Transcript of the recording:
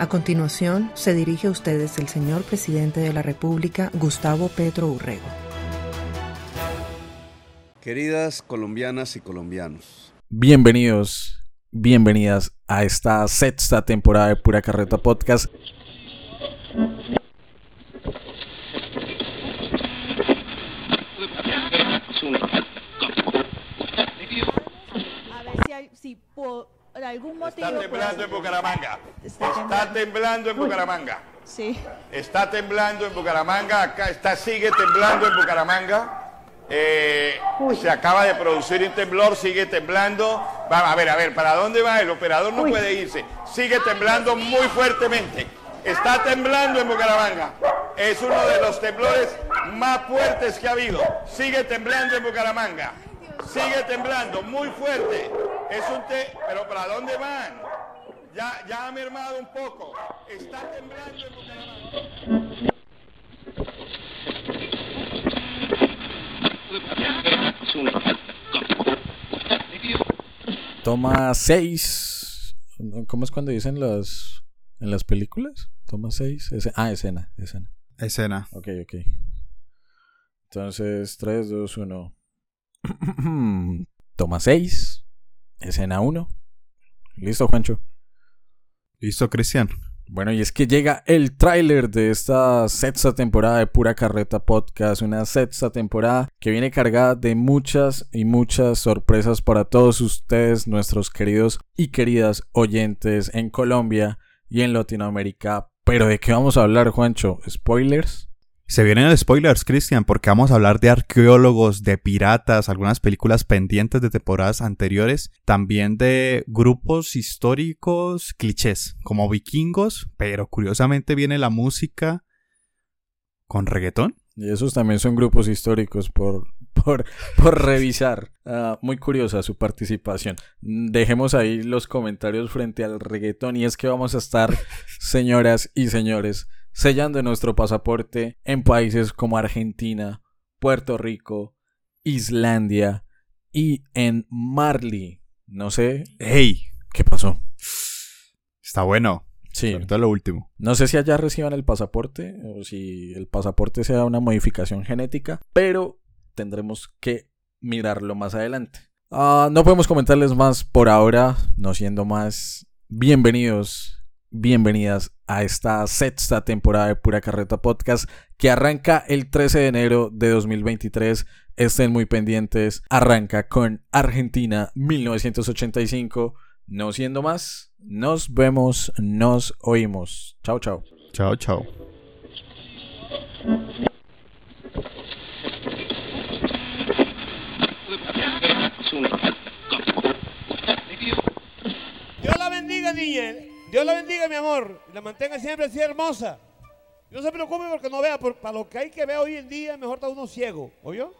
A continuación, se dirige a ustedes el señor presidente de la República, Gustavo Petro Urrego. Queridas colombianas y colombianos. Bienvenidos, bienvenidas a esta sexta temporada de Pura Carreta Podcast. A ver si, hay, si por algún motivo. Está temblando pues, en Bucaramanga. Está Está temblando. temblando en Bucaramanga. Sí. Está temblando en Bucaramanga. Acá está, sigue temblando en Bucaramanga. Eh, se acaba de producir un temblor, sigue temblando. Va, a ver, a ver, ¿para dónde va? El operador no puede irse. Sigue temblando muy fuertemente. Está temblando en Bucaramanga. Es uno de los temblores más fuertes que ha habido. Sigue temblando en Bucaramanga. Sigue temblando muy fuerte. Es un te pero ¿para dónde van? Ya, ya ha mermado un poco. Está temblando en Bucaramanga. Toma 6. ¿Cómo es cuando dicen las en las películas? Toma 6. Ah, escena, escena. Escena. Ok, ok. Entonces, 3, 2, 1. Toma 6. Escena 1. Listo, Juancho. Listo, Cristian. Bueno, y es que llega el tráiler de esta sexta temporada de Pura Carreta Podcast, una sexta temporada que viene cargada de muchas y muchas sorpresas para todos ustedes, nuestros queridos y queridas oyentes en Colombia y en Latinoamérica. Pero ¿de qué vamos a hablar, Juancho? ¿Spoilers? Se vienen spoilers, Cristian, porque vamos a hablar de arqueólogos, de piratas, algunas películas pendientes de temporadas anteriores, también de grupos históricos clichés, como vikingos, pero curiosamente viene la música con reggaetón. Y esos también son grupos históricos por, por, por revisar. Ah, muy curiosa su participación. Dejemos ahí los comentarios frente al reggaetón. Y es que vamos a estar, señoras y señores, sellando nuestro pasaporte en países como Argentina, Puerto Rico, Islandia y en Marley. No sé. ¡Ey! ¿Qué pasó? Está bueno. Sí. Sobre todo lo último. No sé si allá reciban el pasaporte o si el pasaporte sea una modificación genética, pero tendremos que mirarlo más adelante. Ah, no podemos comentarles más por ahora, no siendo más bienvenidos, bienvenidas a esta sexta temporada de Pura Carreta Podcast que arranca el 13 de enero de 2023. Estén muy pendientes. Arranca con Argentina 1985. No siendo más, nos vemos, nos oímos. Chao, chao. Chao, chao. Dios la bendiga, niña. Dios la bendiga, mi amor. Y la mantenga siempre así hermosa. No se preocupe porque no vea. por- para lo que hay que ver hoy en día, mejor está uno ciego. ¿Oyó?